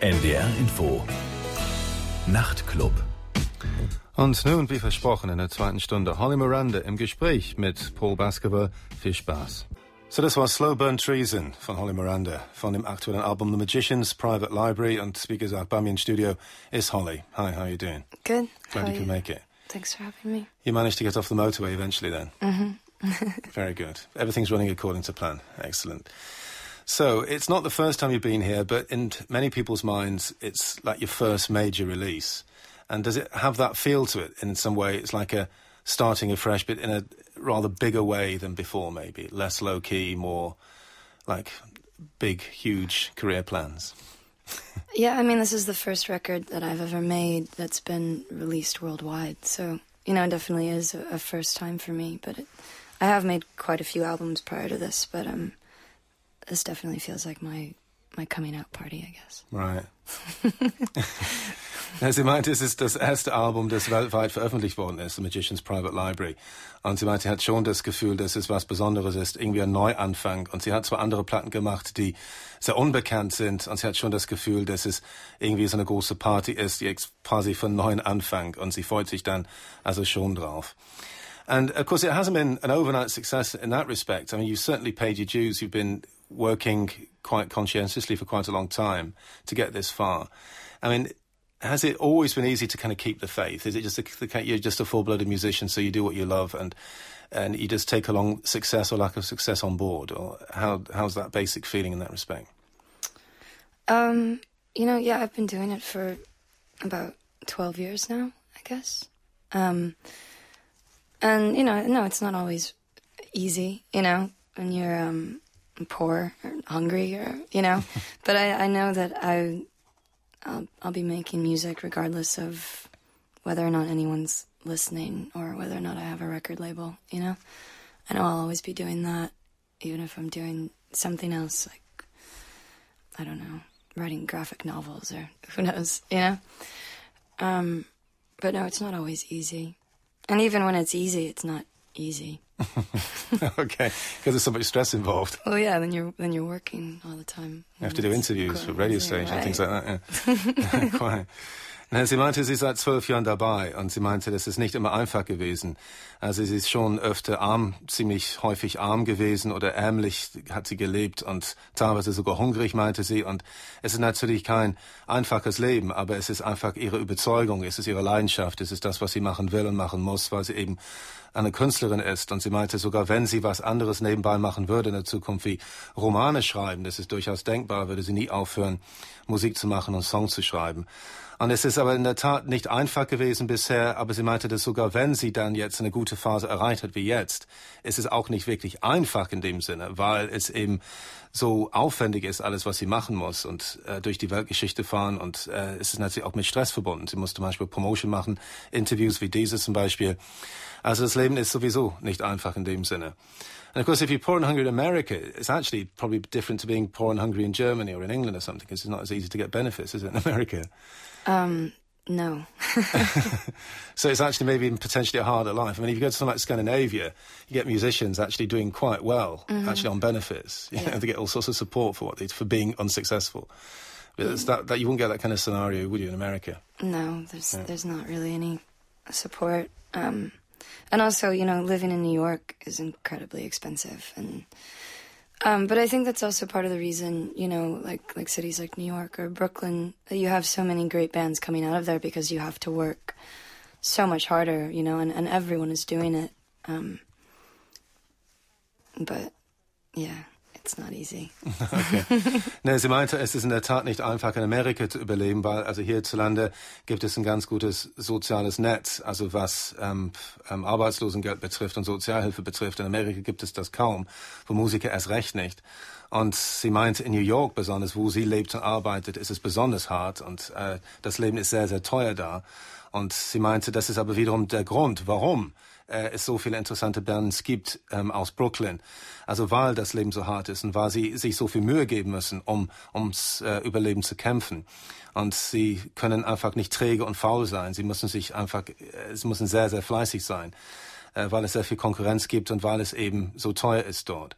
NDR Info. Nachtclub. Und nun, wie versprochen, in der zweiten Stunde Holly Miranda im Gespräch mit Paul Baskerville. Viel Spaß. So, das war Slow Burn Treason von Holly Miranda von dem aktuellen Album The Magician's Private Library. Und wie gesagt, bei mir im Studio is Holly. Hi, how are you doing? Good. Glad How you could make it. Thanks for having me. You managed to get off the motorway eventually then? Mm-hmm. Very good. Everything's running according to plan. Excellent. So, it's not the first time you've been here, but in many people's minds, it's like your first major release. And does it have that feel to it in some way? It's like a starting afresh, but in a rather bigger way than before, maybe. Less low key, more like big, huge career plans. Yeah, I mean, this is the first record that I've ever made that's been released worldwide. So, you know, it definitely is a, a first time for me. But it, I have made quite a few albums prior to this, but um, this definitely feels like my my coming out party, I guess. Right. Sie meinte, es ist das erste Album, das weltweit veröffentlicht worden ist, The Magician's Private Library. Und sie meinte, sie hat schon das Gefühl, dass es was Besonderes ist, irgendwie ein Neuanfang. Und sie hat zwar andere Platten gemacht, die sehr unbekannt sind, und sie hat schon das Gefühl, dass es irgendwie so eine große Party ist, die quasi von neuen Anfang. Und sie freut sich dann also schon drauf. And of course, it hasn't been an overnight success in that respect. I mean, you've certainly paid your dues. You've been working quite conscientiously for quite a long time to get this far. I mean, has it always been easy to kind of keep the faith? Is it just a, you're just a full-blooded musician, so you do what you love, and and you just take along success or lack of success on board, or how how's that basic feeling in that respect? Um, you know, yeah, I've been doing it for about 12 years now, I guess. Um, and, you know, no, it's not always easy, you know, when you're um, poor or hungry or, you know. but I, I know that I, I'll, I'll be making music regardless of whether or not anyone's listening or whether or not I have a record label, you know. I know I'll always be doing that, even if I'm doing something else, like I don't know, writing graphic novels or who knows, you know? Um, but no, it's not always easy. And even when it's easy, it's not easy. okay, because there's so much stress involved. Well, yeah, then you're then you're working all the time. You have to do interviews for radio stations and things like that. Yeah. Quite. Na, sie meinte, sie ist seit zwölf Jahren dabei und sie meinte, das ist nicht immer einfach gewesen. Also sie ist schon öfter arm, ziemlich häufig arm gewesen oder ärmlich hat sie gelebt und teilweise sogar hungrig, meinte sie. Und es ist natürlich kein einfaches Leben, aber es ist einfach ihre Überzeugung, es ist ihre Leidenschaft, es ist das, was sie machen will und machen muss, weil sie eben eine Künstlerin ist. Und sie meinte, sogar wenn sie was anderes nebenbei machen würde in der Zukunft, wie Romane schreiben, das ist durchaus denkbar, würde sie nie aufhören, Musik zu machen und Songs zu schreiben. Und es ist aber in der Tat nicht einfach gewesen bisher, aber sie meinte, dass sogar wenn sie dann jetzt eine gute Phase erreicht hat wie jetzt, ist es auch nicht wirklich einfach in dem Sinne, weil es eben so aufwendig ist, alles, was sie machen muss und äh, durch die Weltgeschichte fahren und äh, es ist natürlich auch mit Stress verbunden. Sie muss zum Beispiel Promotion machen, Interviews wie dieses zum Beispiel. Also das Leben ist sowieso nicht einfach in dem Sinne. And of course, if you're poor and hungry in America, it's actually probably different to being poor and hungry in Germany or in England or something, because it's not as easy to get benefits, is it, in America? Um, no. So it's actually maybe potentially a harder life. I mean, if you go to something like Scandinavia, you get musicians actually doing quite well, actually on benefits. You know, they get all sorts of support for what they, for being unsuccessful. But it's that, that you wouldn't get that kind of scenario, would you, in America? No, there's there's not really any support. Um, and also, you know, living in New York is incredibly expensive, and um, but I think that's also part of the reason, you know, like like cities like New York or Brooklyn, that you have so many great bands coming out of there because you have to work so much harder, you know, and, and everyone is doing it. Um, but yeah, it's not easy. Ne, sie meinte, es ist in der Tat nicht einfach in Amerika zu überleben, weil also hierzulande gibt es ein ganz gutes soziales Netz, also was ähm, ähm, Arbeitslosengeld betrifft und Sozialhilfe betrifft. In Amerika gibt es das kaum, für Musiker erst recht nicht. Und sie meinte, in New York besonders, wo sie lebt und arbeitet, ist es besonders hart und äh, das Leben ist sehr, sehr teuer da. Und sie meinte, das ist aber wiederum der Grund, warum äh, es so viele interessante Bands gibt ähm, aus Brooklyn. Also weil das Leben so hart ist und weil sie sich so viel Mühe geben müssen, um ums äh, Überleben zu kämpfen. Und sie können einfach nicht träge und faul sein. Sie müssen sich einfach, äh, sie müssen sehr, sehr fleißig sein, äh, weil es sehr viel Konkurrenz gibt und weil es eben so teuer ist dort.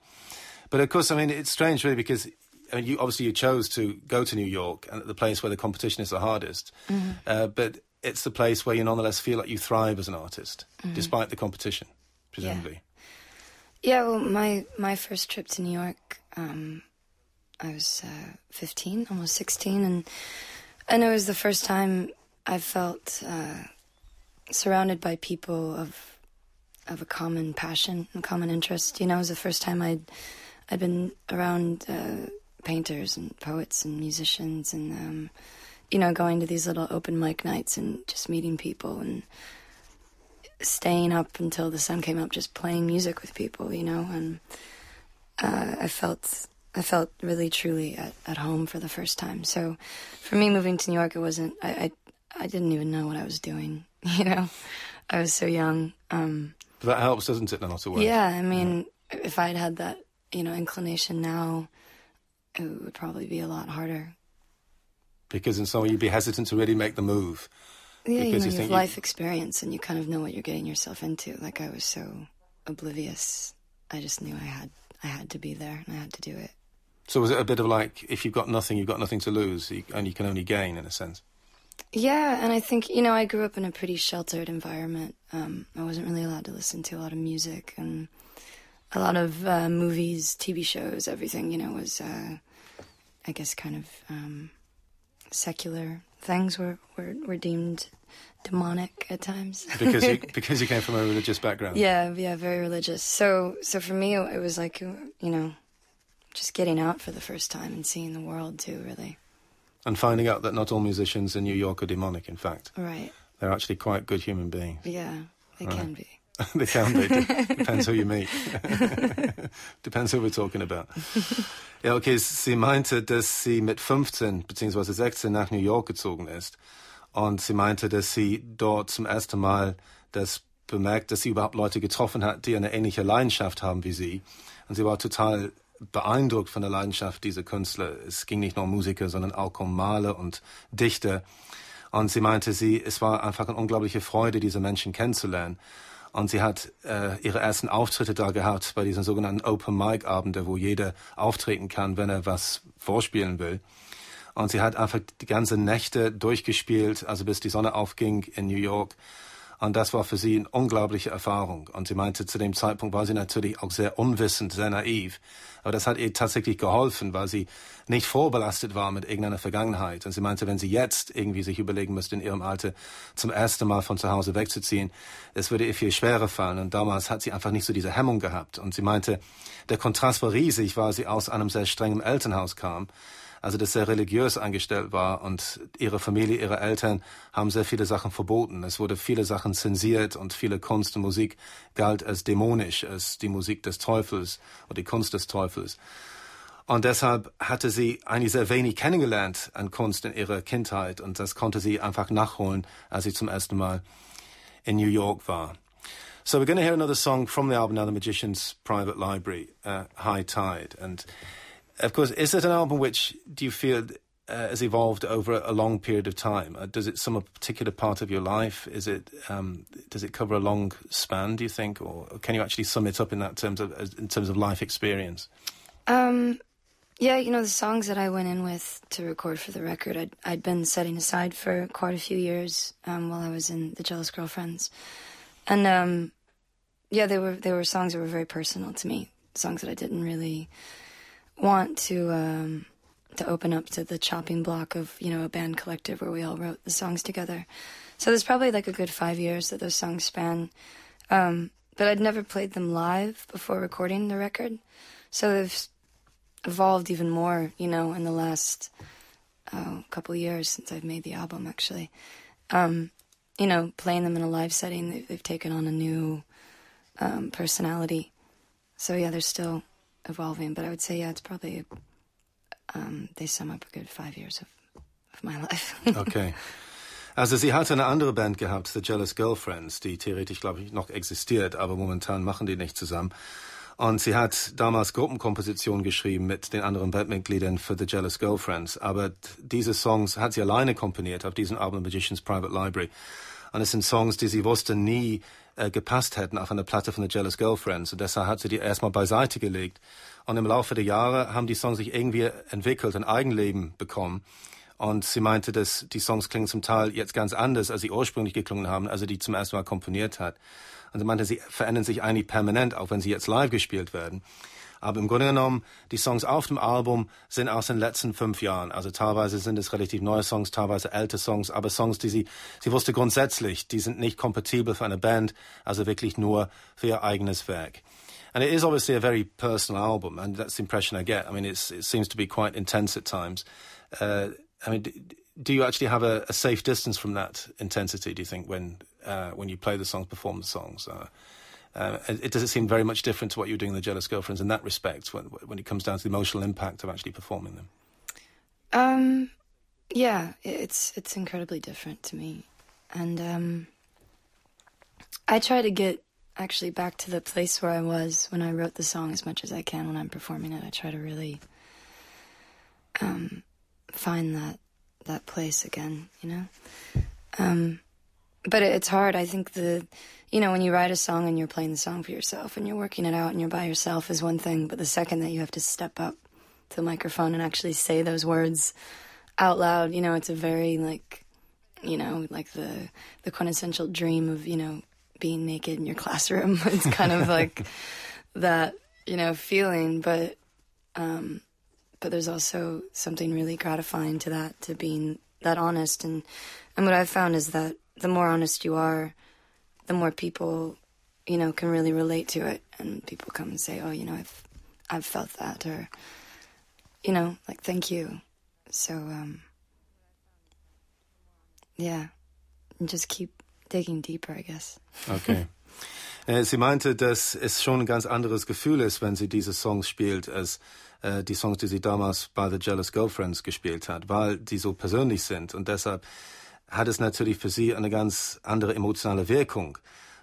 But of course, I mean, it's strange really because I mean, you obviously you chose to go to New York and the place where the competition is the hardest, mm-hmm. uh, but it's the place where you nonetheless feel like you thrive as an artist, mm-hmm. despite the competition, presumably. Yeah. yeah. well, my my first trip to New York, um, I was uh, 15, almost 16, and and it was the first time I felt uh, surrounded by people of of a common passion and common interest. You know, it was the first time I'd I'd been around uh, painters and poets and musicians and um, you know going to these little open mic nights and just meeting people and staying up until the sun came up just playing music with people you know and uh, I felt I felt really truly at, at home for the first time so for me moving to New York it wasn't I, I, I didn't even know what I was doing you know I was so young um, that helps doesn't it in a lot of ways yeah I mean yeah. if I'd had that you know inclination now it would probably be a lot harder. Because in some way you'd be hesitant to really make the move. Yeah, you know, you, you have life you... experience and you kind of know what you're getting yourself into. Like I was so oblivious. I just knew I had I had to be there and I had to do it. So was it a bit of like if you've got nothing, you've got nothing to lose, and you can only gain in a sense? Yeah, and I think you know I grew up in a pretty sheltered environment. Um, I wasn't really allowed to listen to a lot of music, and a lot of uh, movies, TV shows, everything, you know, was, uh, I guess, kind of um, secular things were, were, were deemed demonic at times because you because you came from a religious background. Yeah, yeah, very religious. So so for me, it was like you know, just getting out for the first time and seeing the world too, really. And finding out that not all musicians in New York are demonic. In fact, right, they're actually quite good human beings. Yeah, they right. can be. they can be. Depends who you meet. Depends who we're talking about. Ja, okay, sie meinte, dass sie mit 15 bzw. 16 nach New York gezogen ist. Und sie meinte, dass sie dort zum ersten Mal das bemerkt, dass sie überhaupt Leute getroffen hat, die eine ähnliche Leidenschaft haben wie sie. Und sie war total beeindruckt von der Leidenschaft dieser Künstler. Es ging nicht nur um Musiker, sondern auch um Maler und Dichter. Und sie meinte, sie, es war einfach eine unglaubliche Freude, diese Menschen kennenzulernen. Und sie hat äh, ihre ersten Auftritte da gehabt bei diesen sogenannten Open Mic Abende, wo jeder auftreten kann, wenn er was vorspielen will. Und sie hat einfach die ganze Nächte durchgespielt, also bis die Sonne aufging in New York. Und das war für sie eine unglaubliche Erfahrung. Und sie meinte, zu dem Zeitpunkt war sie natürlich auch sehr unwissend, sehr naiv. Aber das hat ihr tatsächlich geholfen, weil sie nicht vorbelastet war mit irgendeiner Vergangenheit. Und sie meinte, wenn sie jetzt irgendwie sich überlegen müsste, in ihrem Alter zum ersten Mal von zu Hause wegzuziehen, es würde ihr viel schwerer fallen. Und damals hat sie einfach nicht so diese Hemmung gehabt. Und sie meinte, der Kontrast war riesig, weil sie aus einem sehr strengen Elternhaus kam also das sehr religiös eingestellt war und ihre Familie, ihre Eltern haben sehr viele Sachen verboten. Es wurde viele Sachen zensiert und viele Kunst und Musik galt als dämonisch, als die Musik des Teufels oder die Kunst des Teufels. Und deshalb hatte sie eigentlich sehr wenig kennengelernt an Kunst in ihrer Kindheit und das konnte sie einfach nachholen, als sie zum ersten Mal in New York war. So we're going to hear another song from the album now, The Magician's Private Library, uh, High Tide. And of course, is it an album which do you feel uh, has evolved over a long period of time? Uh, does it sum a particular part of your life? Is it um, does it cover a long span? Do you think, or can you actually sum it up in that terms of in terms of life experience? Um, yeah, you know the songs that I went in with to record for the record, I'd I'd been setting aside for quite a few years um, while I was in the Jealous Girlfriends, and um, yeah, they were they were songs that were very personal to me, songs that I didn't really want to um, to open up to the chopping block of you know a band collective where we all wrote the songs together. So there's probably like a good five years that those songs span. Um, but I'd never played them live before recording the record, so they've evolved even more, you know, in the last uh, couple years since I've made the album. Actually, um, you know, playing them in a live setting, they've, they've taken on a new um, personality. So yeah, they're still evolving, but I would say, yeah, it's probably, um, they sum up a good five years of, of my life. okay. Also sie hatte eine andere Band gehabt, The Jealous Girlfriends, die theoretisch, glaube ich, noch existiert, aber momentan machen die nicht zusammen. Und sie hat damals Gruppenkompositionen geschrieben mit den anderen Bandmitgliedern für The Jealous Girlfriends. Aber diese Songs hat sie alleine komponiert auf diesem Album Magician's Private Library. Und es sind Songs, die sie wusste nie äh, gepasst hätten auf eine Platte von The Jealous Girlfriends. Und deshalb hat sie die erstmal beiseite gelegt. Und im Laufe der Jahre haben die Songs sich irgendwie entwickelt, ein Eigenleben bekommen. Und sie meinte, dass die Songs klingen zum Teil jetzt ganz anders, als sie ursprünglich geklungen haben, als sie die zum ersten Mal komponiert hat. Und sie meinte, sie verändern sich eigentlich permanent, auch wenn sie jetzt live gespielt werden. Aber im Grunde genommen, die Songs auf dem Album sind aus den letzten fünf Jahren. Also teilweise sind es relativ neue Songs, teilweise alte Songs, aber Songs, die sie, sie wusste grundsätzlich, die sind nicht kompatibel für eine Band, also wirklich nur für ihr eigenes Werk. And it is obviously a very personal album, and that's the impression I get. I mean, it seems to be quite intense at times. Uh, I mean, do you actually have a, a, safe distance from that intensity? Do you think when uh, when you play the songs, perform the songs? Uh, uh, it, does it seem very much different to what you're doing in the Jealous Girlfriends in that respect when, when it comes down to the emotional impact of actually performing them? Um, yeah, it's it's incredibly different to me, and um, I try to get actually back to the place where I was when I wrote the song as much as I can when I'm performing it. I try to really um, find that that place again, you know. Um, but it's hard. I think the, you know, when you write a song and you're playing the song for yourself and you're working it out and you're by yourself is one thing, but the second that you have to step up to the microphone and actually say those words out loud, you know, it's a very like, you know, like the the quintessential dream of you know being naked in your classroom. it's kind of like that, you know, feeling, but um, but there's also something really gratifying to that, to being that honest. And, and what I've found is that the more honest you are, the more people, you know, can really relate to it. And people come and say, oh, you know, I've, I've felt that, or, you know, like, thank you. So, um, yeah, and just keep digging deeper, I guess. Okay. Äh, sie meinte, dass es schon ein ganz anderes Gefühl ist, wenn sie diese Songs spielt, als äh, die Songs, die sie damals bei The Jealous Girlfriends gespielt hat, weil die so persönlich sind. Und deshalb hat es natürlich für sie eine ganz andere emotionale Wirkung.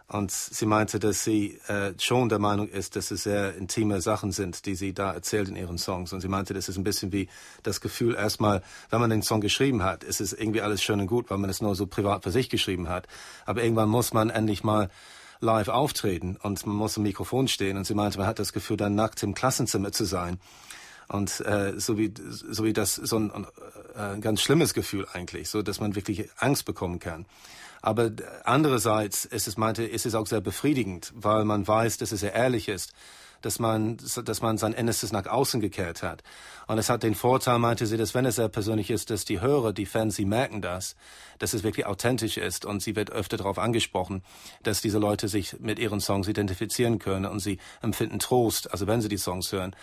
Und sie meinte, dass sie äh, schon der Meinung ist, dass es sehr intime Sachen sind, die sie da erzählt in ihren Songs. Und sie meinte, das ist ein bisschen wie das Gefühl, erstmal, wenn man den Song geschrieben hat, ist es irgendwie alles schön und gut, weil man es nur so privat für sich geschrieben hat. Aber irgendwann muss man endlich mal live auftreten und man muss im Mikrofon stehen. Und sie meinte, man hat das Gefühl, dann nackt im Klassenzimmer zu sein. Und äh, so wie so wie das so ein, äh, ein ganz schlimmes Gefühl eigentlich, so dass man wirklich Angst bekommen kann. Aber andererseits ist es meinte, ist es auch sehr befriedigend, weil man weiß, dass es sehr ehrlich ist dass man, dass man sein Innerstes nach außen gekehrt hat. Und es hat den Vorteil, meinte sie, dass wenn es sehr persönlich ist, dass die Hörer, die Fans, sie merken das, dass es wirklich authentisch ist und sie wird öfter darauf angesprochen, dass diese Leute sich mit ihren Songs identifizieren können und sie empfinden Trost, also wenn sie die Songs hören.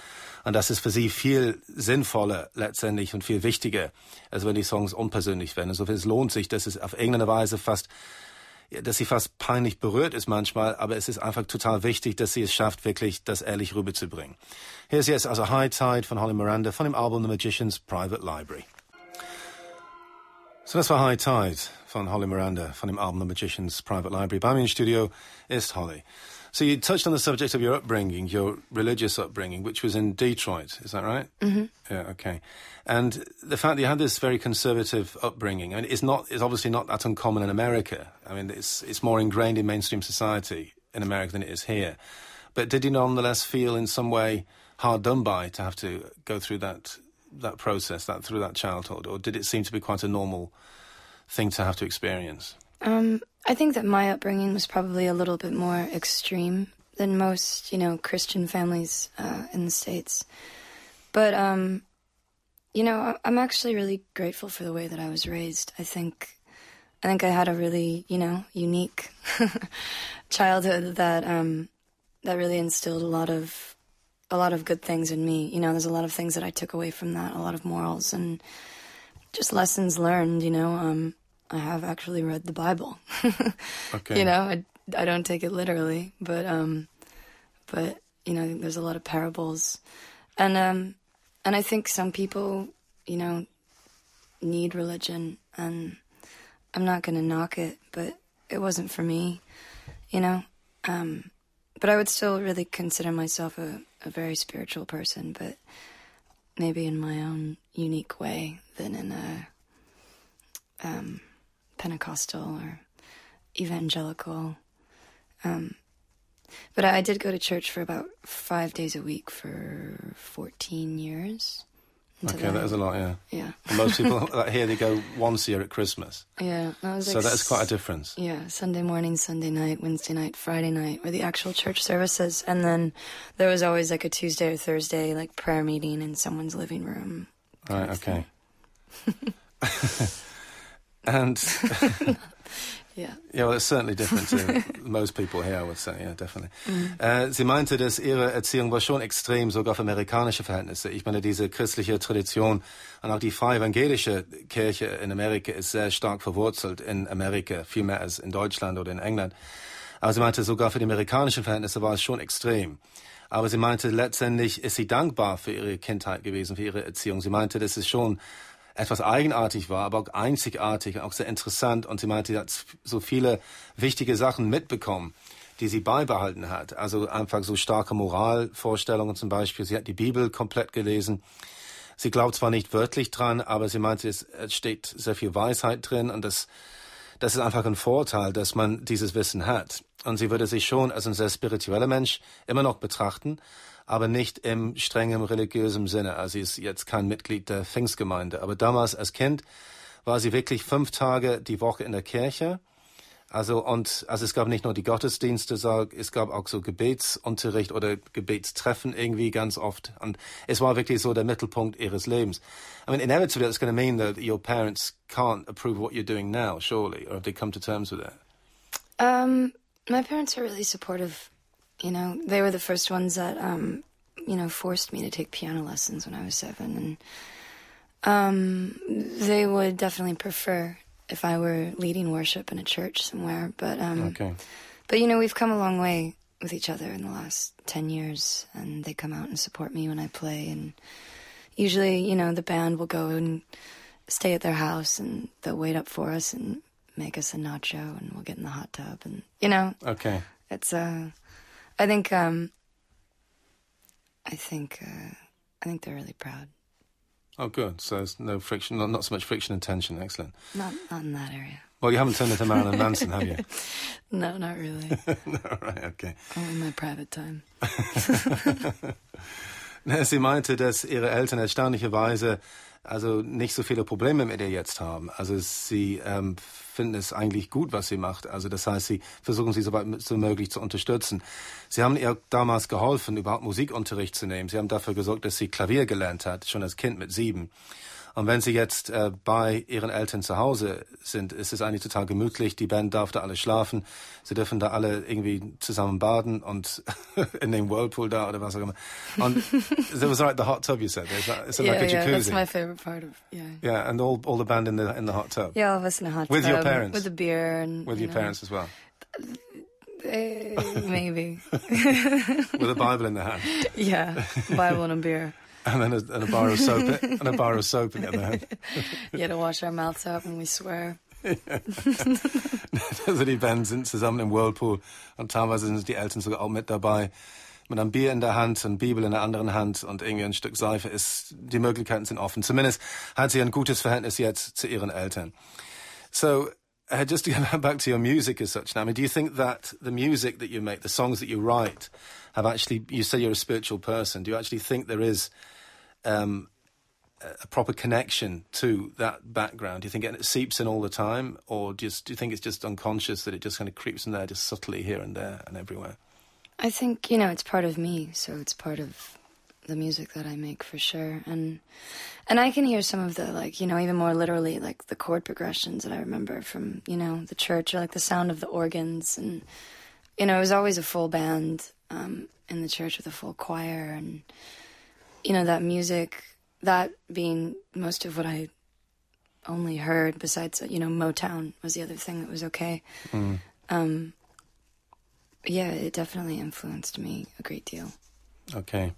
Und das ist für sie viel sinnvoller letztendlich und viel wichtiger, als wenn die Songs unpersönlich werden. Also es lohnt sich, dass es auf irgendeine Weise fast dass sie fast peinlich berührt ist manchmal, aber es ist einfach total wichtig, dass sie es schafft, wirklich das ehrlich rüberzubringen. Hier ist jetzt also High Tide von Holly Miranda von dem Album The Magician's Private Library. So das war High Tide von Holly Miranda von dem Album The Magician's Private Library. Bei mir im Studio ist Holly. So you touched on the subject of your upbringing, your religious upbringing, which was in Detroit. Is that right? Mm-hmm. Yeah. Okay. And the fact that you had this very conservative upbringing, I mean, it's not, it's obviously not that uncommon in America. I mean, it's it's more ingrained in mainstream society in America than it is here. But did you nonetheless feel in some way hard done by to have to go through that that process, that through that childhood, or did it seem to be quite a normal thing to have to experience? Um, I think that my upbringing was probably a little bit more extreme than most, you know, Christian families uh, in the States. But, um, you know, I'm actually really grateful for the way that I was raised. I think, I think I had a really, you know, unique childhood that, um, that really instilled a lot of, a lot of good things in me. You know, there's a lot of things that I took away from that, a lot of morals and just lessons learned, you know, um, I have actually read the Bible. okay. You know, I, I don't take it literally, but um, but you know, there's a lot of parables, and um, and I think some people, you know, need religion, and I'm not going to knock it, but it wasn't for me, you know. Um, but I would still really consider myself a, a very spiritual person, but maybe in my own unique way than in a um, Pentecostal or evangelical Um, but I did go to church for about five days a week for 14 years. Okay, that is a lot, yeah. Yeah. Most people here, they go once a year at Christmas. Yeah. That so like that's quite a difference. Yeah, Sunday morning, Sunday night, Wednesday night, Friday night were the actual church services. And then there was always like a Tuesday or Thursday, like prayer meeting in someone's living room. Right, okay. and Ja. Ja, well, it's certainly different to most people here, I would say, ja, definitely. Mhm. Äh, sie meinte, dass ihre Erziehung war schon extrem, sogar für amerikanische Verhältnisse. Ich meine, diese christliche Tradition und auch die freie evangelische Kirche in Amerika ist sehr stark verwurzelt in Amerika, viel mehr als in Deutschland oder in England. Aber sie meinte, sogar für die amerikanischen Verhältnisse war es schon extrem. Aber sie meinte, letztendlich ist sie dankbar für ihre Kindheit gewesen, für ihre Erziehung. Sie meinte, das ist schon etwas eigenartig war, aber auch einzigartig, auch sehr interessant. Und sie meinte, sie hat so viele wichtige Sachen mitbekommen, die sie beibehalten hat. Also einfach so starke Moralvorstellungen zum Beispiel. Sie hat die Bibel komplett gelesen. Sie glaubt zwar nicht wörtlich dran, aber sie meinte, es steht sehr viel Weisheit drin und das, das ist einfach ein Vorteil, dass man dieses Wissen hat. Und sie würde sich schon als ein sehr spiritueller Mensch immer noch betrachten, aber nicht im strengen religiösen Sinne. Also sie ist jetzt kein Mitglied der Pfingstgemeinde. Aber damals als Kind war sie wirklich fünf Tage die Woche in der Kirche. Also und also es gab nicht nur die Gottesdienste, es gab auch so Gebetsunterricht oder Gebetstreffen irgendwie ganz oft. Und es war wirklich so der Mittelpunkt ihres Lebens. I mean, inevitably it's going to mean that your parents can't approve what you're doing now, surely, or have they come to terms with it? Um, my parents are really supportive you know, they were the first ones that, um, you know, forced me to take piano lessons when I was seven. And um, they would definitely prefer if I were leading worship in a church somewhere. But, um, okay. but, you know, we've come a long way with each other in the last 10 years. And they come out and support me when I play. And usually, you know, the band will go and stay at their house and they'll wait up for us and make us a nacho and we'll get in the hot tub. And, you know. Okay. It's, uh, I think um, I think uh, I think they're really proud. Oh, good. So there's no friction, not, not so much friction and tension. Excellent. Not not in that area. Well, you haven't turned into Marilyn Manson, have you? no, not really. no, right, okay. Only my private time. Sie meinte, dass ihre Eltern erstaunlicherweise also nicht so viele Probleme mit ihr jetzt haben. Also sie ähm, finden es eigentlich gut, was sie macht. Also das heißt, sie versuchen sie so weit wie möglich zu unterstützen. Sie haben ihr damals geholfen, überhaupt Musikunterricht zu nehmen. Sie haben dafür gesorgt, dass sie Klavier gelernt hat, schon als Kind mit sieben. Und wenn sie jetzt äh, bei ihren Eltern zu Hause sind, ist es eigentlich total gemütlich. Die Band darf da alle schlafen. Sie dürfen da alle irgendwie zusammen baden und in dem Whirlpool da oder was auch immer. Und it was like the hot tub you said. Is that, is it yeah, like a yeah, jacuzzi? that's my favorite part of yeah. Yeah, and all all the band in the in the hot tub. Yeah, all of us in a hot with tub. your parents. With the beer and with you your know, parents as well. Uh, maybe. with a Bible in the hand. Yeah, Bible and a beer. And then a, and a bar of soap and a bar of soap in the other hand. you had to wash our mouths out when we swear. also die sind zusammen im Whirlpool und teilweise sind die Eltern sogar auch mit dabei. Mit einem Bier in der Hand, eine Bibel in der anderen Hand und irgendwie ein Stück Seife ist, die Möglichkeiten sind offen. Zumindest hat sie ein gutes Verhältnis jetzt zu ihren Eltern. So, uh, just to get back to your music as such now, I mean, do you think that the music that you make, the songs that you write, have actually, you say you're a spiritual person, do you actually think there is um, a proper connection to that background? Do you think it seeps in all the time, or just do you think it's just unconscious that it just kind of creeps in there, just subtly here and there and everywhere? I think you know it's part of me, so it's part of the music that I make for sure, and and I can hear some of the like you know even more literally like the chord progressions that I remember from you know the church or like the sound of the organs and you know it was always a full band um, in the church with a full choir and you know, that music, that being most of what I only heard, besides, you know, Motown was the other thing that was okay. Mm. Um, yeah, it definitely influenced me a great deal. Okay.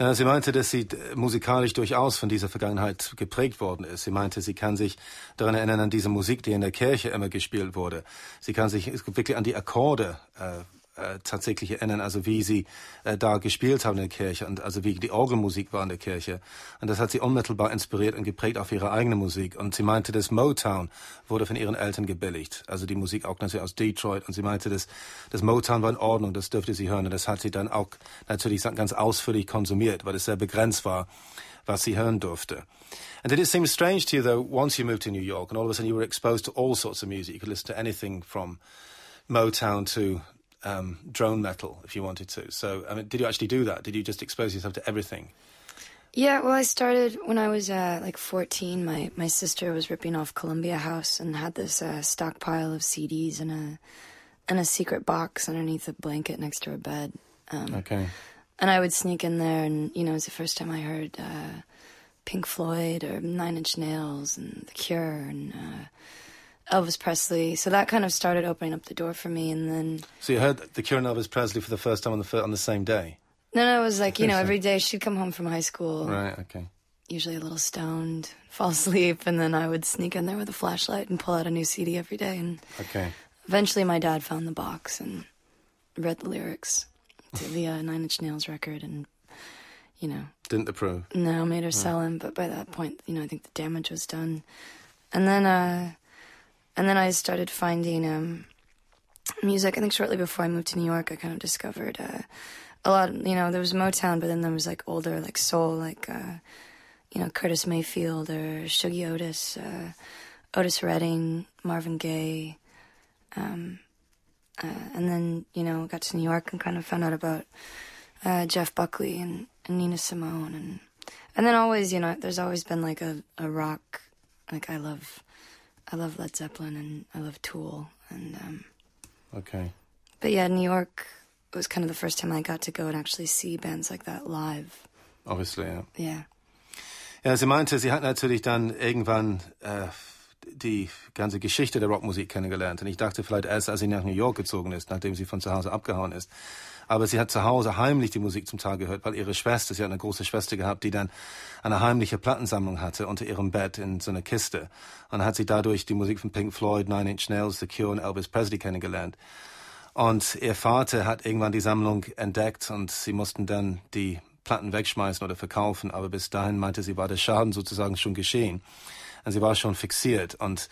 Ja, sie meinte, dass sie musikalisch durchaus von dieser Vergangenheit geprägt worden ist. Sie meinte, sie kann sich daran erinnern an diese Musik, die in der Kirche immer gespielt wurde. Sie kann sich wirklich an die Akkorde äh, äh, tatsächlich erinnern, also wie sie äh, da gespielt haben in der Kirche und also wie die Orgelmusik war in der Kirche. Und das hat sie unmittelbar inspiriert und geprägt auf ihre eigene Musik. Und sie meinte, das Motown wurde von ihren Eltern gebilligt. Also die Musik auch natürlich aus Detroit. Und sie meinte, das, das Motown war in Ordnung, das dürfte sie hören. Und das hat sie dann auch natürlich ganz ausführlich konsumiert, weil es sehr begrenzt war, was sie hören durfte. And did it seem strange to you, though, once you moved to New York and all of a sudden you were exposed to all sorts of music? You could listen to anything from Motown to um, drone metal if you wanted to. So, I mean, did you actually do that? Did you just expose yourself to everything? Yeah, well, I started when I was uh, like 14. My, my sister was ripping off Columbia House and had this uh, stockpile of CDs in a in a secret box underneath a blanket next to her bed. Um, okay. And I would sneak in there, and you know, it was the first time I heard uh, Pink Floyd or Nine Inch Nails and The Cure and uh, Elvis Presley. So that kind of started opening up the door for me. And then. So you heard The Cure and Elvis Presley for the first time on the on the same day. No, no, it was like you know every day she'd come home from high school. Right. Okay. Usually a little stoned, fall asleep, and then I would sneak in there with a flashlight and pull out a new CD every day. And okay. Eventually, my dad found the box and read the lyrics to the uh, Nine Inch Nails record, and you know. Didn't approve. No, made her sell him. But by that point, you know, I think the damage was done. And then, uh, and then I started finding um, music. I think shortly before I moved to New York, I kind of discovered uh, a lot. Of, you know, there was Motown, but then there was like older, like soul, like uh, you know, Curtis Mayfield or Shuggie Otis, uh, Otis Redding, Marvin Gaye. Um, uh, and then, you know, got to New York and kind of found out about uh, Jeff Buckley and, and, Nina Simone and and then always, you know, there's always been like a, a rock like I love I love Led Zeppelin and I love Tool and um, Okay. But yeah, New York was kind of the first time I got to go and actually see bands like that live. Obviously, ja. Yeah. Ja, sie meinte, sie hat natürlich dann irgendwann äh, die ganze Geschichte der Rockmusik kennengelernt. Und ich dachte vielleicht erst, als sie nach New York gezogen ist, nachdem sie von zu Hause abgehauen ist. Aber sie hat zu Hause heimlich die Musik zum Teil gehört, weil ihre Schwester, sie hat eine große Schwester gehabt, die dann eine heimliche Plattensammlung hatte unter ihrem Bett in so einer Kiste. Und dann hat sie dadurch die Musik von Pink Floyd, Nine Inch Nails, The Cure und Elvis Presley kennengelernt. Und ihr Vater hat irgendwann die Sammlung entdeckt und sie mussten dann die Platten wegschmeißen oder verkaufen. Aber bis dahin meinte sie, war der Schaden sozusagen schon geschehen. Und sie war schon fixiert. Und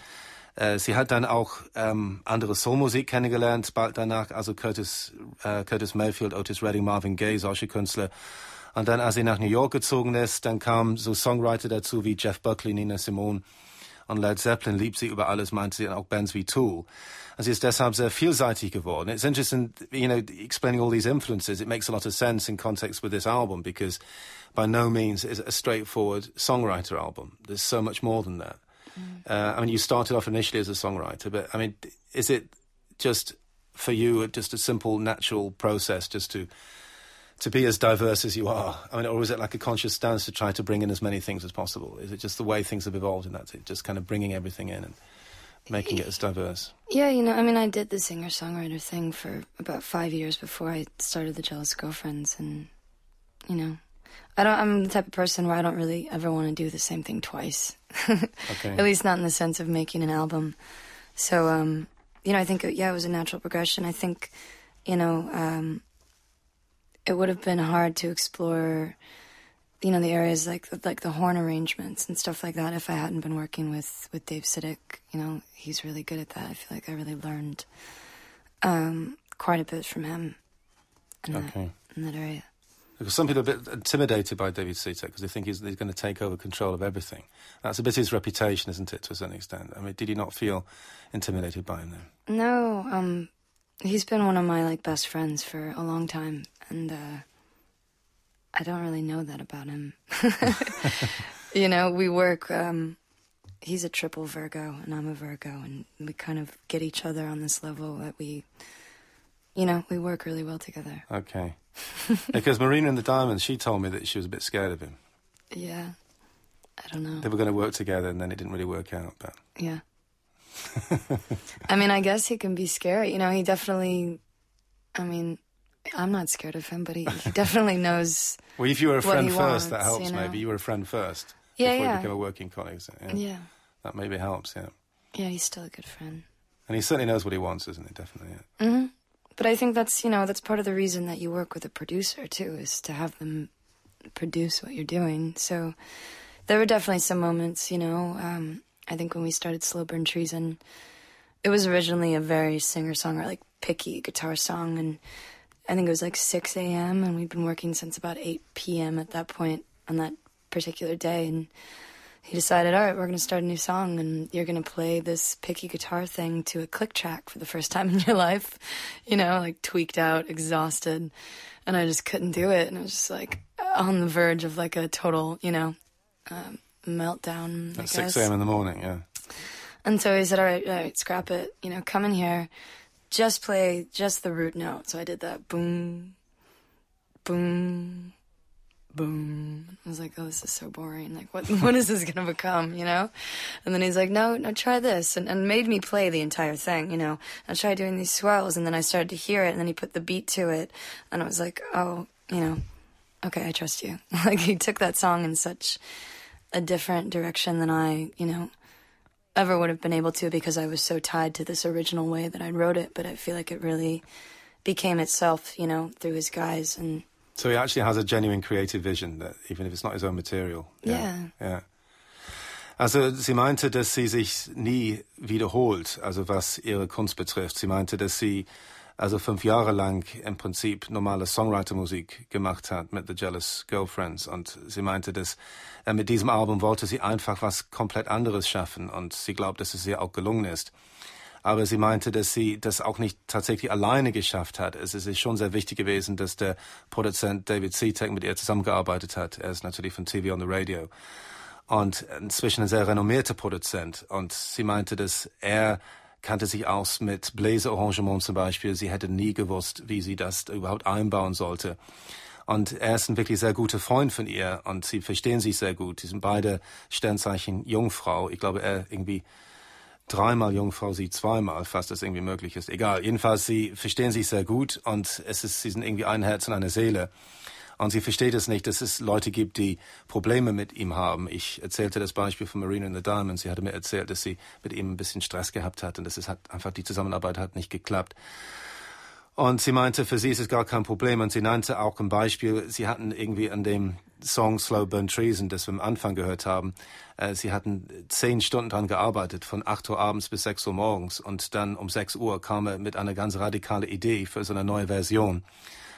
äh, sie hat dann auch ähm, andere Soulmusik kennengelernt, bald danach, also Curtis, äh, Curtis Mayfield, Otis Redding, Marvin Gaye, solche Künstler. Und dann, als sie nach New York gezogen ist, dann kamen so Songwriter dazu wie Jeff Buckley, Nina Simone und Led Zeppelin liebt sie über alles, meinte sie, und auch Bands wie Tool. And sie ist deshalb sehr vielseitig geworden. It's interesting, you know, explaining all these influences. It makes a lot of sense in context with this album because by no means is it a straightforward songwriter album. There's so much more than that. Mm. Uh, I mean, you started off initially as a songwriter, but I mean, is it just for you just a simple, natural process just to to be as diverse as you are? I mean, or is it like a conscious stance to try to bring in as many things as possible? Is it just the way things have evolved in that, just kind of bringing everything in and making it as diverse? Yeah, you know, I mean, I did the singer songwriter thing for about five years before I started the Jealous Girlfriends, and you know, I don't. I'm the type of person where I don't really ever want to do the same thing twice. okay. At least not in the sense of making an album. So, um, you know, I think yeah, it was a natural progression. I think, you know, um, it would have been hard to explore, you know, the areas like like the horn arrangements and stuff like that if I hadn't been working with with Dave Sitek. You know, he's really good at that. I feel like I really learned um, quite a bit from him in, okay. that, in that area. Because some people are a bit intimidated by David Sitek because they think he's, he's, going to take over control of everything. That's a bit of his reputation, isn't it, to a certain extent? I mean, did you not feel intimidated by him then? No, um, he's been one of my like best friends for a long time, and uh, I don't really know that about him. you know, we work. Um, he's a triple Virgo, and I'm a Virgo, and we kind of get each other on this level that we, you know, we work really well together. Okay. because Marina and the Diamonds, she told me that she was a bit scared of him. Yeah. I don't know. They were going to work together, and then it didn't really work out. But yeah. I mean, I guess he can be scary. You know, he definitely. I mean, I'm not scared of him, but he, he definitely knows. well, if you were a friend first, wants, that helps. You know? Maybe you were a friend first. Yeah, before yeah. you became a working colleague. So, yeah. Yeah. That maybe helps. Yeah. Yeah, he's still a good friend. And he certainly knows what he wants, isn't he? Definitely. Yeah. hmm but I think that's you know that's part of the reason that you work with a producer too is to have them produce what you're doing. So there were definitely some moments, you know. Um, I think when we started Slow Burn Treason, it was originally a very singer songwriter, like picky guitar song, and I think it was like 6 a.m. and we'd been working since about 8 p.m. at that point on that particular day, and he decided, all right, we're going to start a new song, and you're going to play this picky guitar thing to a click track for the first time in your life, you know, like tweaked out, exhausted, and I just couldn't do it, and I was just like on the verge of like a total, you know, um, meltdown. At 6 a.m. in the morning, yeah. And so he said, all right, all right, scrap it, you know, come in here, just play just the root note. So I did that boom, boom, boom. I was like, oh, this is so boring. Like, what, what is this going to become, you know? And then he's like, no, no, try this. And, and made me play the entire thing, you know? I tried doing these swells and then I started to hear it and then he put the beat to it. And I was like, oh, you know, okay, I trust you. like, he took that song in such a different direction than I, you know, ever would have been able to because I was so tied to this original way that I wrote it. But I feel like it really became itself, you know, through his guys and. So he actually has a genuine creative vision that even if it's not his own material. Yeah. Ja. Also sie meinte, dass sie sich nie wiederholt, also was ihre Kunst betrifft. Sie meinte, dass sie also fünf Jahre lang im Prinzip normale Songwriter-Musik gemacht hat mit The Jealous Girlfriends. Und sie meinte, dass äh, mit diesem Album wollte sie einfach was komplett anderes schaffen. Und sie glaubt, dass es ihr auch gelungen ist. Aber sie meinte, dass sie das auch nicht tatsächlich alleine geschafft hat. Es ist schon sehr wichtig gewesen, dass der Produzent David Seatek mit ihr zusammengearbeitet hat. Er ist natürlich von TV on the Radio. Und inzwischen ein sehr renommierter Produzent. Und sie meinte, dass er kannte sich aus mit Bläserarrangement zum Beispiel. Sie hätte nie gewusst, wie sie das überhaupt einbauen sollte. Und er ist ein wirklich sehr guter Freund von ihr und sie verstehen sich sehr gut. Sie sind beide Sternzeichen Jungfrau. Ich glaube, er irgendwie dreimal Jungfrau, sie zweimal, fast das irgendwie möglich ist. Egal. Jedenfalls, sie verstehen sich sehr gut und es ist, sie sind irgendwie ein Herz und eine Seele. Und sie versteht es nicht, dass es Leute gibt, die Probleme mit ihm haben. Ich erzählte das Beispiel von Marina in the Diamonds. Sie hatte mir erzählt, dass sie mit ihm ein bisschen Stress gehabt hat und dass es hat einfach die Zusammenarbeit hat nicht geklappt. Und sie meinte, für sie ist es gar kein Problem. Und sie nannte auch ein Beispiel. Sie hatten irgendwie an dem Song Slow Burn Treason, das wir am Anfang gehört haben, äh, sie hatten zehn Stunden dran gearbeitet, von acht Uhr abends bis sechs Uhr morgens. Und dann um sechs Uhr kam er mit einer ganz radikalen Idee für so eine neue Version.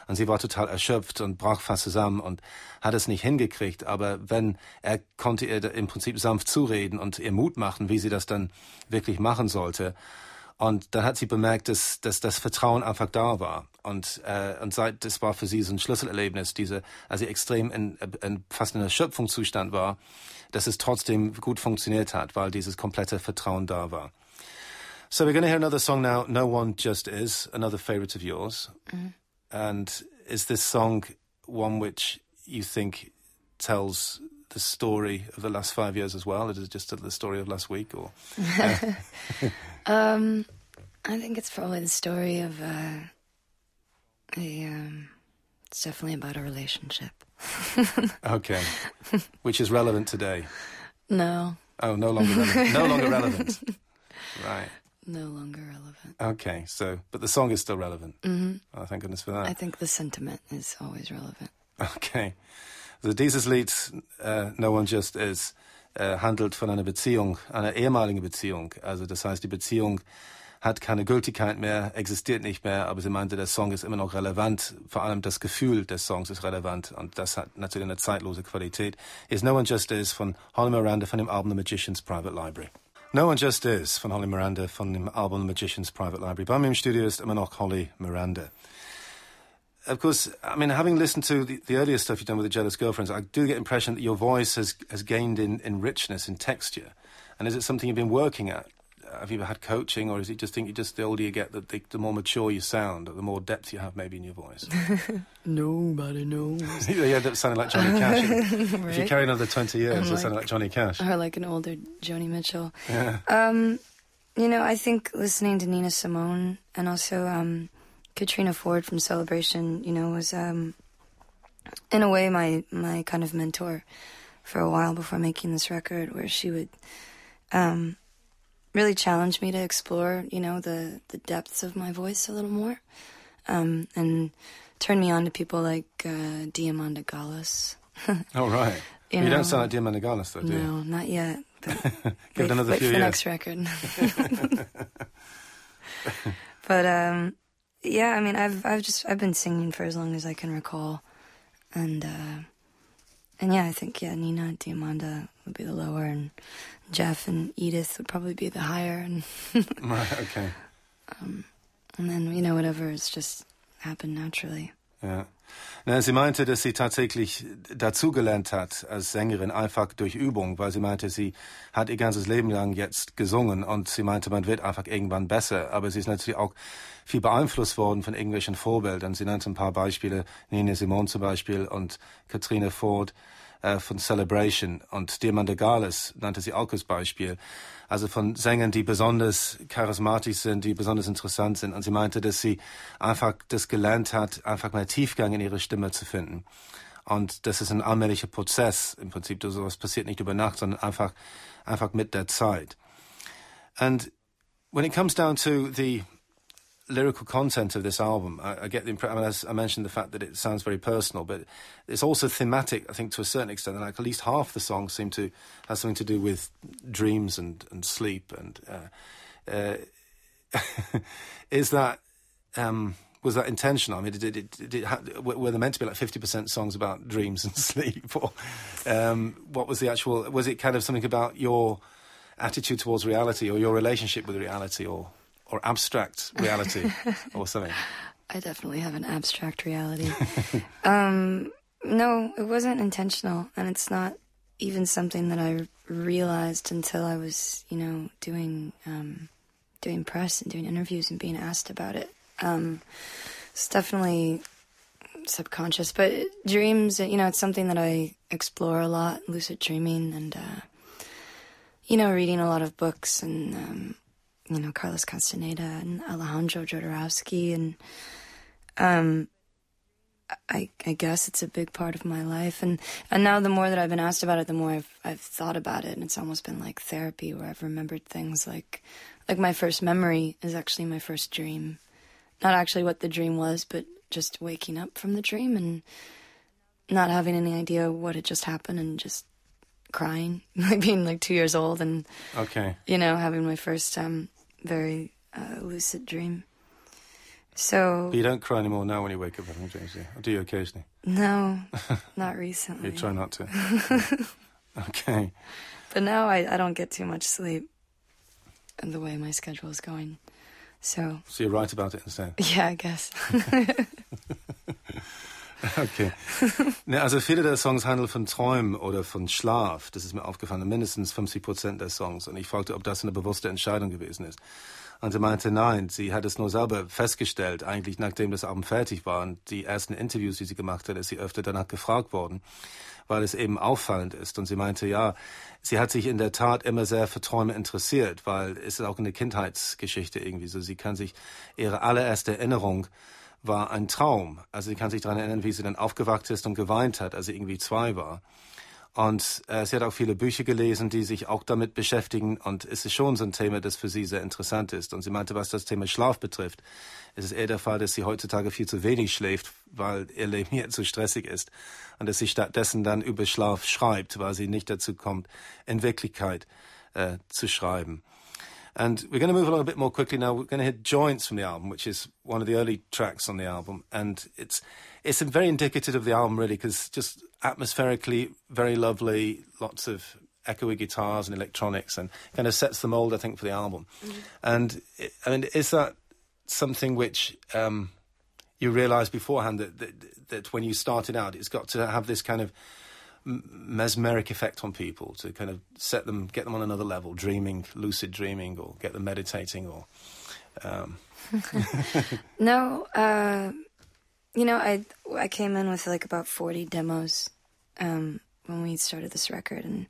Und sie war total erschöpft und brach fast zusammen und hat es nicht hingekriegt. Aber wenn er konnte ihr im Prinzip sanft zureden und ihr Mut machen, wie sie das dann wirklich machen sollte. Und dann hat sie bemerkt, dass, dass das Vertrauen einfach da war. Und, äh, und seit, das war für sie so ein Schlüsselerlebnis, diese, als sie extrem in, in fast in Erschöpfungszustand war, dass es trotzdem gut funktioniert hat, weil dieses komplette Vertrauen da war. So we're going to hear another song now, No One Just Is, another favorite of yours. Mm. And is this song one which you think tells the story of the last five years as well? Is it just the story of last week, or? um, I think it's probably the story of uh, a. Um, it's definitely about a relationship. okay, which is relevant today. No. Oh, no longer relevant. no longer relevant. Right no longer relevant. Okay, so but the song is still relevant. Mm-hmm. Oh, thank goodness for that. I think the sentiment is always relevant. Okay. Also dieses Lied uh, No One Just Is uh, handelt von einer Beziehung, einer ehemaligen Beziehung. Also das heißt, die Beziehung hat keine Gültigkeit mehr, existiert nicht mehr, aber sie meinte, der Song ist immer noch relevant. Vor allem das Gefühl des Songs ist relevant und das hat natürlich eine zeitlose Qualität. Is No One Just Is von Holly Miranda von dem Album The Magician's Private Library. No One Just Is von Holly Miranda von dem Album The Magician's Private Library. Bei mir im Studio ist immer noch Holly Miranda. Of course, I mean, having listened to the, the earlier stuff you've done with the Jealous Girlfriends, I do get the impression that your voice has, has gained in, in richness, in texture. And is it something you've been working at? have you ever had coaching, or is it just think you just the older you get, the, the, the more mature you sound, the more depth you have maybe in your voice? Nobody knows. you end up sounding like Johnny Cash. right? If you carry another twenty years, you like, sound like Johnny Cash, or like an older Joni Mitchell. Yeah. Um, you know, I think listening to Nina Simone and also um, Katrina Ford from Celebration, you know, was um, in a way my my kind of mentor for a while before making this record, where she would. Um, really challenge me to explore, you know, the, the depths of my voice a little more. um, and turn me on to people like uh, Diamanda Galás. oh right. You, you know, don't sound like Diamanda Galás, though, do no, you? No, not yet. Give it another wait few for years. next record. but um, yeah, I mean, I've I've just I've been singing for as long as I can recall, and uh, and yeah, I think yeah, Nina and Diamanda would be the lower, and Jeff and Edith would probably be the higher, and right, okay. Um, and then you know whatever it's just happened naturally. Ja. Na, sie meinte, dass sie tatsächlich dazugelernt hat als Sängerin, einfach durch Übung, weil sie meinte, sie hat ihr ganzes Leben lang jetzt gesungen und sie meinte, man wird einfach irgendwann besser. Aber sie ist natürlich auch viel beeinflusst worden von irgendwelchen Vorbildern. Sie nannte ein paar Beispiele, Nina Simone zum Beispiel und Katrina Ford äh, von Celebration und Diamanda Gales nannte sie auch als Beispiel. Also von Sängern, die besonders charismatisch sind, die besonders interessant sind. Und sie meinte, dass sie einfach das gelernt hat, einfach mehr Tiefgang in ihre Stimme zu finden. Und das ist ein allmählicher Prozess im Prinzip. Sowas passiert nicht über Nacht, sondern einfach, einfach mit der Zeit. And when it comes down to the lyrical content of this album, I, I get the impression, I, mean, I mentioned the fact that it sounds very personal, but it's also thematic, I think, to a certain extent. And like at least half the songs seem to have something to do with dreams and, and sleep. And uh, uh, is that, um, was that intentional? I mean, did, did, did, did were there meant to be like 50% songs about dreams and sleep? Or um, what was the actual, was it kind of something about your attitude towards reality or your relationship with reality or or abstract reality or something? I definitely have an abstract reality. um, no, it wasn't intentional, and it's not even something that I realized until I was, you know, doing um, doing press and doing interviews and being asked about it. Um, it's definitely subconscious, but dreams, you know, it's something that I explore a lot, lucid dreaming, and uh, you know, reading a lot of books and um, you know, Carlos Castaneda and Alejandro Jodorowsky, and um, I, I guess it's a big part of my life. And and now the more that I've been asked about it, the more I've I've thought about it, and it's almost been like therapy, where I've remembered things like like my first memory is actually my first dream, not actually what the dream was, but just waking up from the dream and not having any idea what had just happened, and just crying, like being like two years old, and okay, you know, having my first um, very uh, lucid dream. So but you don't cry anymore now when you wake up having dreams, do you? Or do you occasionally? No, not recently. you try not to. okay. But now I, I don't get too much sleep. and The way my schedule is going, so. So you're right about it instead. Yeah, I guess. Okay. Ne, also viele der Songs handeln von Träumen oder von Schlaf. Das ist mir aufgefallen. Mindestens 50 Prozent der Songs. Und ich fragte, ob das eine bewusste Entscheidung gewesen ist. Und sie meinte, nein, sie hat es nur selber festgestellt, eigentlich nachdem das Album fertig war. Und die ersten Interviews, die sie gemacht hat, ist sie öfter danach gefragt worden, weil es eben auffallend ist. Und sie meinte, ja, sie hat sich in der Tat immer sehr für Träume interessiert, weil es ist auch eine Kindheitsgeschichte irgendwie so. Sie kann sich ihre allererste Erinnerung war ein Traum. Also sie kann sich daran erinnern, wie sie dann aufgewacht ist und geweint hat, als sie irgendwie zwei war. Und äh, sie hat auch viele Bücher gelesen, die sich auch damit beschäftigen. Und es ist schon so ein Thema, das für sie sehr interessant ist. Und sie meinte, was das Thema Schlaf betrifft, ist es eher der Fall, dass sie heutzutage viel zu wenig schläft, weil ihr Leben jetzt so stressig ist. Und dass sie stattdessen dann über Schlaf schreibt, weil sie nicht dazu kommt, in Wirklichkeit äh, zu schreiben. And we're going to move along a bit more quickly now. We're going to hit Joints from the album, which is one of the early tracks on the album. And it's, it's very indicative of the album, really, because just atmospherically very lovely, lots of echoey guitars and electronics, and kind of sets the mold, I think, for the album. Mm-hmm. And, it, I mean, is that something which um, you realised beforehand that, that, that when you started out, it's got to have this kind of mesmeric effect on people to kind of set them, get them on another level, dreaming, lucid dreaming, or get them meditating, or. Um. no, uh, you know, I I came in with like about forty demos um, when we started this record, and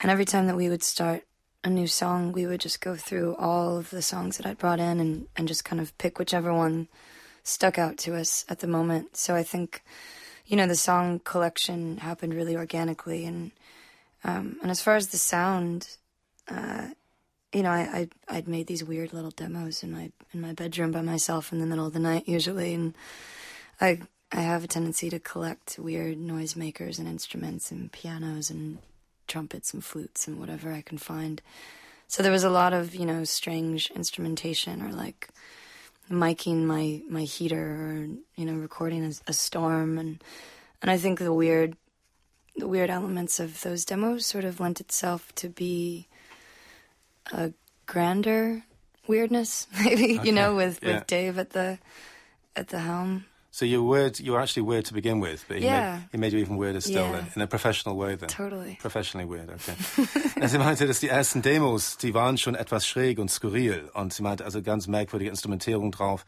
and every time that we would start a new song, we would just go through all of the songs that I'd brought in and and just kind of pick whichever one stuck out to us at the moment. So I think you know, the song collection happened really organically, and um, and as far as the sound, uh, you know, I, I I'd made these weird little demos in my in my bedroom by myself in the middle of the night usually, and I I have a tendency to collect weird noisemakers and instruments and pianos and trumpets and flutes and whatever I can find. So there was a lot of you know strange instrumentation or like miking my my heater or you know recording a, a storm and and I think the weird the weird elements of those demos sort of lent itself to be a grander weirdness, maybe okay. you know, with yeah. with Dave at the at the helm. So you're weird. You were actually weird to begin with, but he, yeah. made, he made you even weirder still yeah. in a professional way then. Totally. Professionally weird, okay. sie meinte, dass die ersten Demos, die waren schon etwas schräg und skurril und sie meinte also ganz merkwürdige Instrumentierung drauf.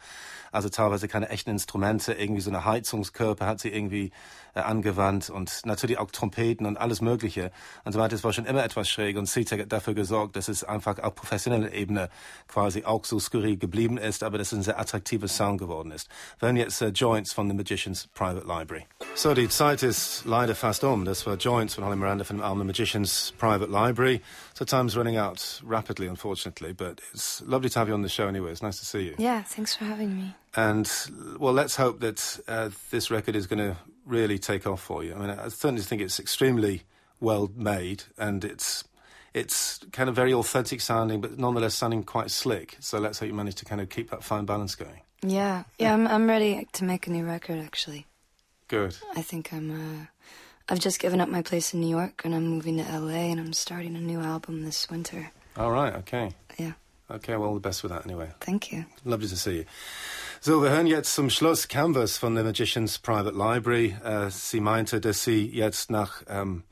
Also teilweise keine echten Instrumente, irgendwie so eine Heizungskörper hat sie irgendwie äh, angewandt und natürlich auch Trompeten und alles Mögliche. Und so weiter. Es war schon immer etwas schräg und Sita hat dafür gesorgt, dass es einfach auf professioneller Ebene quasi auch so skurril geblieben ist, aber dass es ein sehr attraktiver Sound geworden ist. Hören jetzt uh, Joints von The Magician's Private Library. So, die Zeit ist leider fast um. Das war Joints von Holly Miranda von dem The Magician's Private Library. So time's running out rapidly, unfortunately, but it's lovely to have you on the show anyway. It's nice to see you. Yeah, thanks for having me. And, well, let's hope that uh, this record is going to really take off for you. I mean, I certainly think it's extremely well made and it's it's kind of very authentic sounding, but nonetheless sounding quite slick. So let's hope you manage to kind of keep that fine balance going. Yeah, yeah, I'm I'm ready to make a new record actually. Good. I think I'm. Uh, I've just given up my place in New York and I'm moving to LA and I'm starting a new album this winter. All right. Okay. Yeah. Okay. Well, the best with that anyway. Thank you. Lovely to see you. So, wir hören jetzt zum Schluss Canvas von The Magician's Private Library. Äh, sie meinte, dass sie jetzt nach ähm,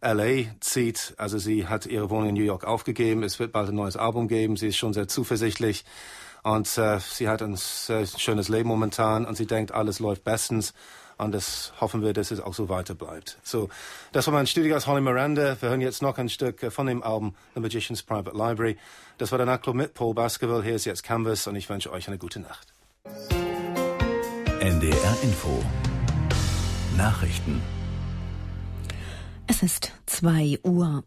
LA zieht. Also sie hat ihre Wohnung in New York aufgegeben. Es wird bald ein neues Album geben. Sie ist schon sehr zuversichtlich. Und äh, sie hat ein sehr schönes Leben momentan und sie denkt, alles läuft bestens. Und das hoffen wir, dass es auch so weiter bleibt. So, das war mein Studiogast Holly Miranda. Wir hören jetzt noch ein Stück von dem Album The Magician's Private Library. Das war der Nachtclub mit Paul Baskerville. Hier ist jetzt Canvas und ich wünsche euch eine gute Nacht. NDR Info Nachrichten es ist zwei Uhr.